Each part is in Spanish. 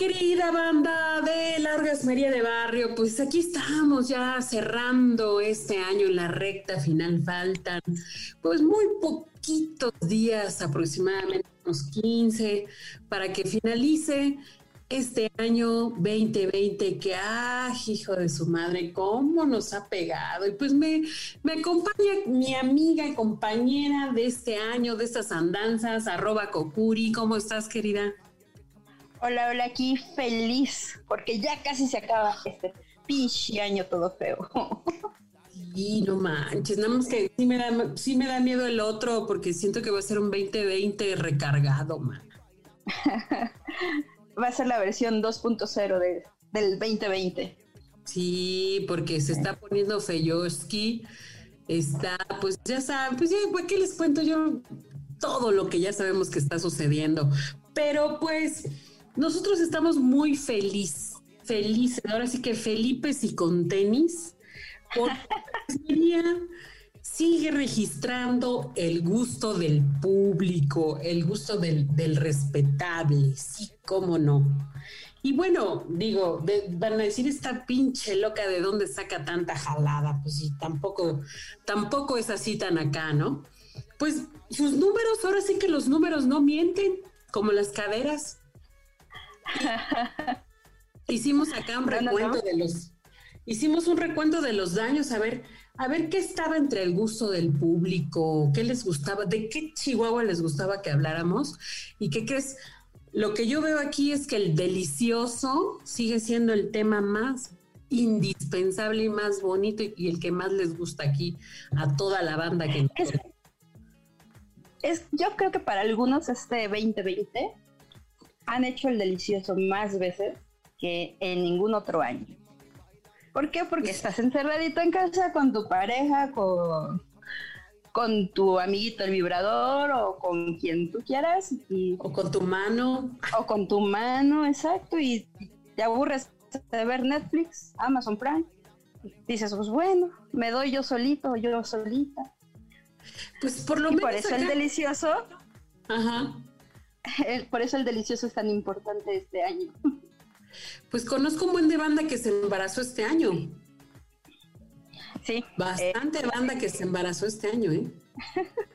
Querida banda de la Orgasmería de Barrio, pues aquí estamos ya cerrando este año en la recta final. Faltan pues muy poquitos días, aproximadamente unos 15, para que finalice este año 2020 que, ah, hijo de su madre, cómo nos ha pegado. Y pues me, me acompaña mi amiga y compañera de este año, de estas andanzas, arroba Kokuri. ¿Cómo estás, querida? Hola, hola, aquí feliz, porque ya casi se acaba este pinche año todo feo. Sí, no manches, nada más que sí me, da, sí me da miedo el otro, porque siento que va a ser un 2020 recargado, man. va a ser la versión 2.0 de, del 2020. Sí, porque se está poniendo Feyoski, está, pues ya saben, pues ya, ¿qué les cuento yo? Todo lo que ya sabemos que está sucediendo. Pero pues nosotros estamos muy felices, felices, ahora sí que Felipe y con tenis, porque sigue registrando el gusto del público, el gusto del, del respetable, sí, cómo no. Y bueno, digo, de, van a decir esta pinche loca de dónde saca tanta jalada, pues sí, tampoco, tampoco es así tan acá, ¿no? Pues sus números, ahora sí que los números no mienten, como las caderas. Hicimos acá un recuento de los, hicimos un recuento de los daños, a ver, a ver qué estaba entre el gusto del público, qué les gustaba, de qué Chihuahua les gustaba que habláramos y qué crees. Lo que yo veo aquí es que el delicioso sigue siendo el tema más indispensable y más bonito y, el que más les gusta aquí a toda la banda que es, es, yo creo que para algunos este 2020 han hecho el delicioso más veces que en ningún otro año. ¿Por qué? Porque estás encerradito en casa con tu pareja, con, con tu amiguito el vibrador o con quien tú quieras. Y, o con tu mano. O con tu mano, exacto. Y te aburres de ver Netflix, Amazon Prime. dices, pues bueno, me doy yo solito, yo solita. Pues por lo y menos. Por eso el delicioso. Ajá. por eso el delicioso es tan importante este año. Pues conozco un buen de banda que se embarazó este año. Sí. Bastante eh, banda que se embarazó este año, ¿eh?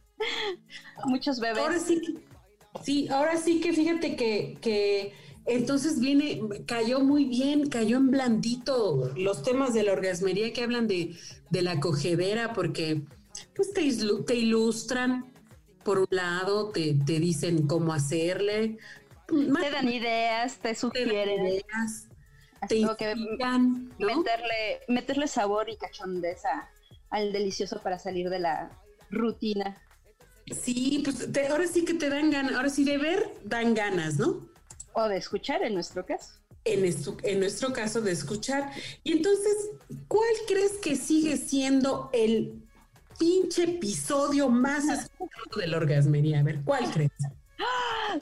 Muchos bebés. Ahora sí que, sí, ahora sí que fíjate que, que entonces viene, cayó muy bien, cayó en blandito los temas de la orgasmería que hablan de, de la cogedera, porque pues te, te ilustran, por un lado, te, te dicen cómo hacerle, te dan ideas, te sugieren. Te, ideas, te inspiran, ¿no? meterle, meterle sabor y cachondeza al delicioso para salir de la rutina. Sí, pues ahora sí que te dan ganas, ahora sí de ver dan ganas, ¿no? O de escuchar en nuestro caso. En, esto, en nuestro caso de escuchar. Y entonces, ¿cuál crees que sigue siendo el pinche episodio más escuchado de la orgasmería? A ver, ¿cuál crees?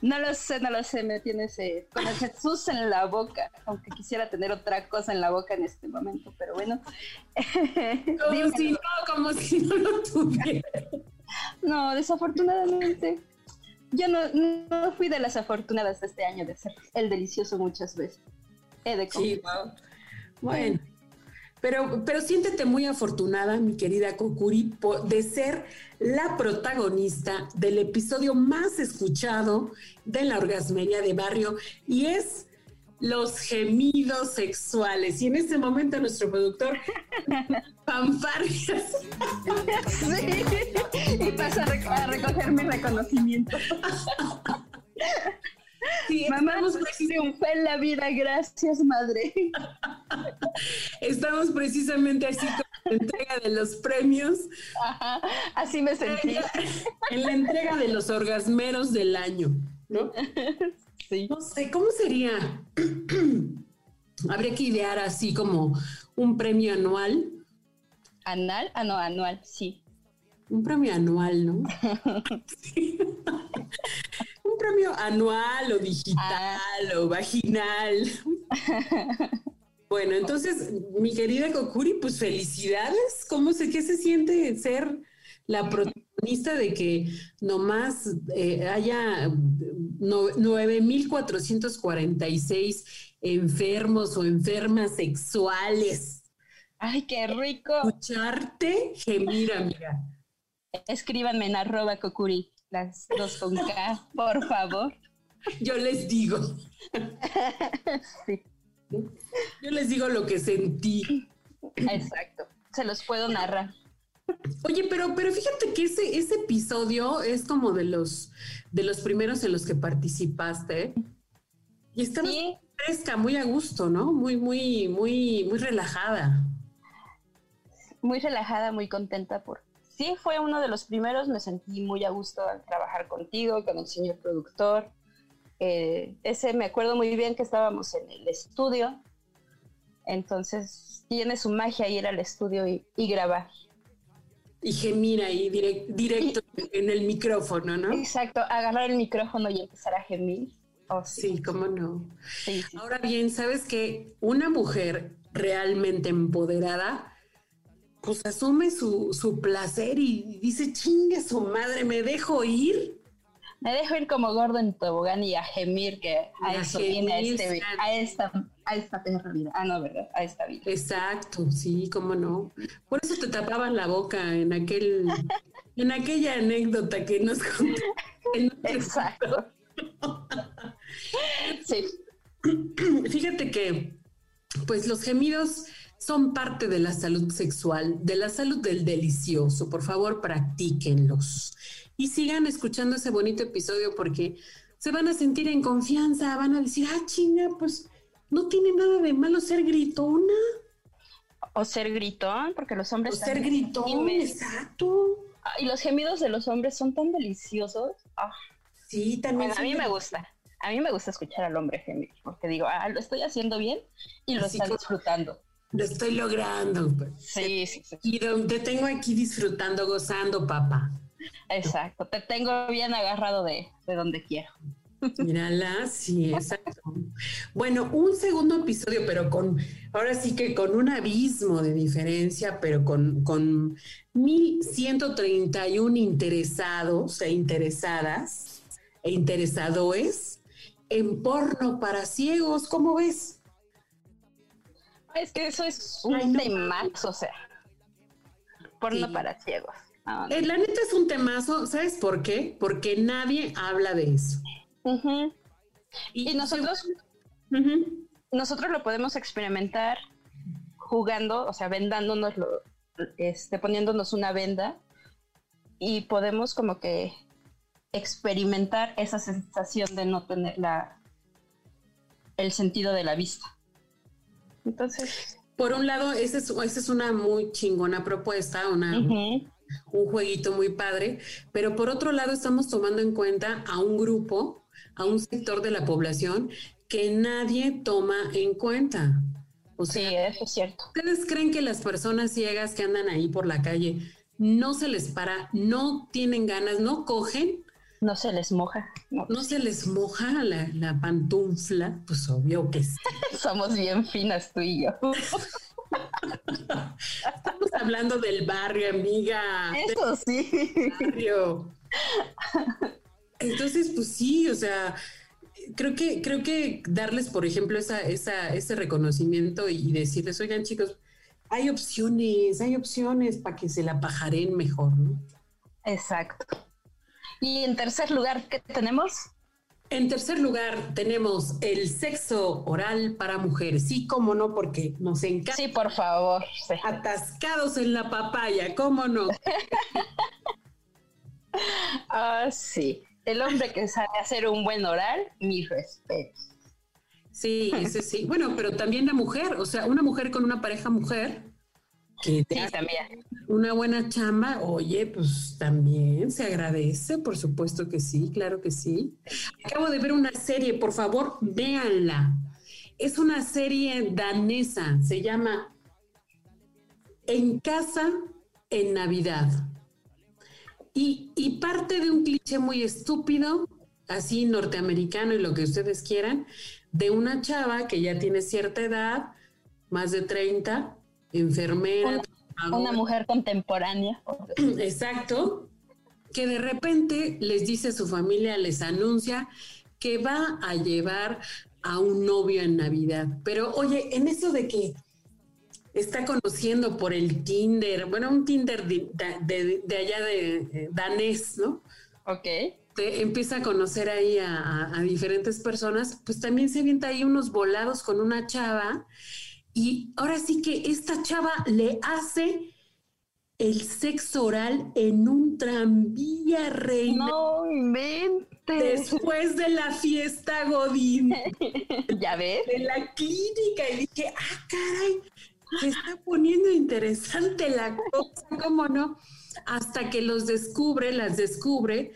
No lo sé, no lo sé, me tienes con el Jesús en la boca, aunque quisiera tener otra cosa en la boca en este momento, pero bueno. Como si no, como si no lo tuviera. No, desafortunadamente. Yo no, no, fui de las afortunadas de este año de ser el delicioso muchas veces. He de sí, Bueno. Pero, pero siéntete muy afortunada, mi querida Kokuri, de ser la protagonista del episodio más escuchado de la orgasmería de barrio y es los gemidos sexuales. Y en este momento nuestro productor, fanfarrias. Sí, y pasa a recoger mi reconocimiento. Sí, Mamá, triunfé en la vida, gracias, madre. Estamos precisamente así entrega de los premios. así me sentí. En la entrega de los orgasmeros del año, ¿no? Sí. No sé, ¿cómo sería? Habría que idear así como un premio anual. ¿Anal? Ah, no, anual, sí. Un premio anual, ¿no? un premio anual o digital ah. o vaginal. Bueno, entonces, mi querida Kokuri, pues felicidades. ¿Cómo sé qué se siente ser la protagonista de que nomás eh, haya 9.446 enfermos o enfermas sexuales? Ay, qué rico. Escucharte gemir, amiga. Escríbanme en arroba Kokuri, las dos con K, por favor. Yo les digo. sí. Yo les digo lo que sentí. Exacto. Se los puedo narrar. Oye, pero, pero fíjate que ese, ese episodio es como de los, de los primeros en los que participaste. Y estaba fresca, muy a gusto, ¿no? Muy, muy, muy, muy relajada. Muy relajada, muy contenta por. Sí, fue uno de los primeros, me sentí muy a gusto al trabajar contigo, con el señor productor. Eh, ese me acuerdo muy bien que estábamos en el estudio, entonces tiene su magia ir al estudio y, grabar. Y gemir ahí directo en el micrófono, ¿no? Exacto, agarrar el micrófono y empezar a gemir. Oh, sí. cómo no. Ahora bien, ¿sabes que Una mujer realmente empoderada, pues asume su, su placer y dice, chingue su madre, me dejo ir me dejo ir como gordo en tobogán y a gemir que a, eso viene a, este, a, esta a esta perra vida. Ah, no, ¿verdad? A esta vida. Exacto, sí, cómo no. Por eso te tapaban la boca en aquel, en aquella anécdota que nos contaste. Exacto. sí. Fíjate que, pues los gemidos son parte de la salud sexual, de la salud del delicioso. Por favor, practíquenlos y sigan escuchando ese bonito episodio porque se van a sentir en confianza, van a decir, ah, chinga, pues no tiene nada de malo ser gritona. O ser gritón, porque los hombres... O ser gritón, exacto. Ah, y los gemidos de los hombres son tan deliciosos. Ah. Sí, también. a mí me gusta. A mí me gusta escuchar al hombre gemir, porque digo, ah, lo estoy haciendo bien y lo está disfrutando. Lo estoy logrando. Sí, sí, sí. Y te tengo aquí disfrutando, gozando, papá. Exacto, te tengo bien agarrado de, donde quiero. Mírala, sí, exacto. Bueno, un segundo episodio, pero con, ahora sí que con un abismo de diferencia, pero con, con 1131 interesados e interesadas e interesadoes en porno para ciegos, ¿cómo ves? Es que eso es un tema, o sea, porno para ciegos. Eh, la neta es un temazo, ¿sabes por qué? Porque nadie habla de eso. y, nosotros, nosotros lo podemos experimentar jugando, o sea, vendándonos, este, poniéndonos una venda y podemos como que experimentar esa sensación de no tener la, el sentido de la vista. Entonces... Por un lado, esa es, es una muy chingona propuesta, una, un jueguito muy padre, pero por otro lado estamos tomando en cuenta a un grupo, a un sector de la población que nadie toma en cuenta. O sea, sí, eso es cierto. ¿Ustedes creen que las personas ciegas que andan ahí por la calle no se les para, no tienen ganas, no cogen? No se les moja. No, se les moja la, la, pantufla, pues obvio que sí. Somos bien finas tú y yo. Estamos hablando del barrio, amiga. Eso sí. Barrio. Entonces, pues sí, o sea, creo que, creo que darles, por ejemplo, esa, esa, ese reconocimiento y decirles, oigan, chicos, hay opciones, hay opciones para que se la pajaren mejor, ¿no? Exacto. Y en tercer lugar, ¿qué tenemos? En tercer lugar, tenemos el sexo oral para mujeres. Sí, cómo no, porque nos encanta. Sí, por favor. Atascados en la papaya, cómo no. ah, sí. El hombre que sabe hacer un buen oral, mi respeto. Sí, sí, sí. Bueno, pero también la mujer, o sea, una mujer con una pareja mujer. Que te también. una buena chamba, oye, pues también se agradece, por supuesto que sí, claro que sí. Acabo de ver una serie, por favor, véanla. Es una serie danesa, se llama En casa en Navidad. Y, y parte de un cliché muy estúpido, así norteamericano y lo que ustedes quieran, de una chava que ya tiene cierta edad, más de 30, enfermera. Una, mujer contemporánea. Exacto, que de repente les dice a su familia, les anuncia que va a llevar a un novio en Navidad. Pero oye, en eso de que está conociendo por el Tinder, bueno, un Tinder de, allá de eh, danés, ¿no? Ok. Te empieza a conocer ahí a, a, diferentes personas, pues también se avienta ahí unos volados con una chava y ahora sí que esta chava le hace el sexo oral en un tranvía, reina. No inventes. Después de la fiesta Godín. ¿Ya ves? De la clínica. Y dije, ah, caray, se está poniendo interesante la cosa, ¿cómo no? Hasta que los descubre, las descubre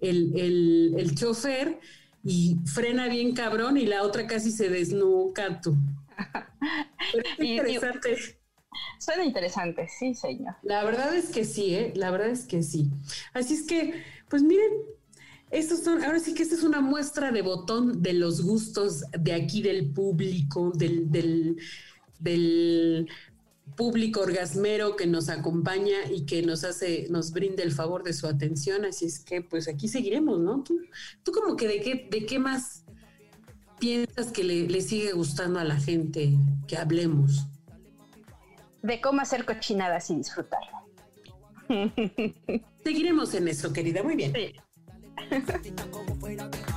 el, el, el chofer y frena bien cabrón y la otra casi se desnuca tú. Interesante. suena interesante, sí, señor. La verdad es que sí, ¿eh? La verdad es que sí. Así es que, pues miren, estos son, ahora sí que esta es una muestra de botón de los gustos de aquí del público, del, del, del público orgasmero que nos acompaña y que nos hace, nos brinda el favor de su atención. Así es que, pues aquí seguiremos, ¿no? Tú, tú como que de qué, de qué más piensas que le, sigue gustando a la gente que hablemos? De cómo hacer cochinadas y disfrutarlo. Seguiremos en eso, querida. Muy bien.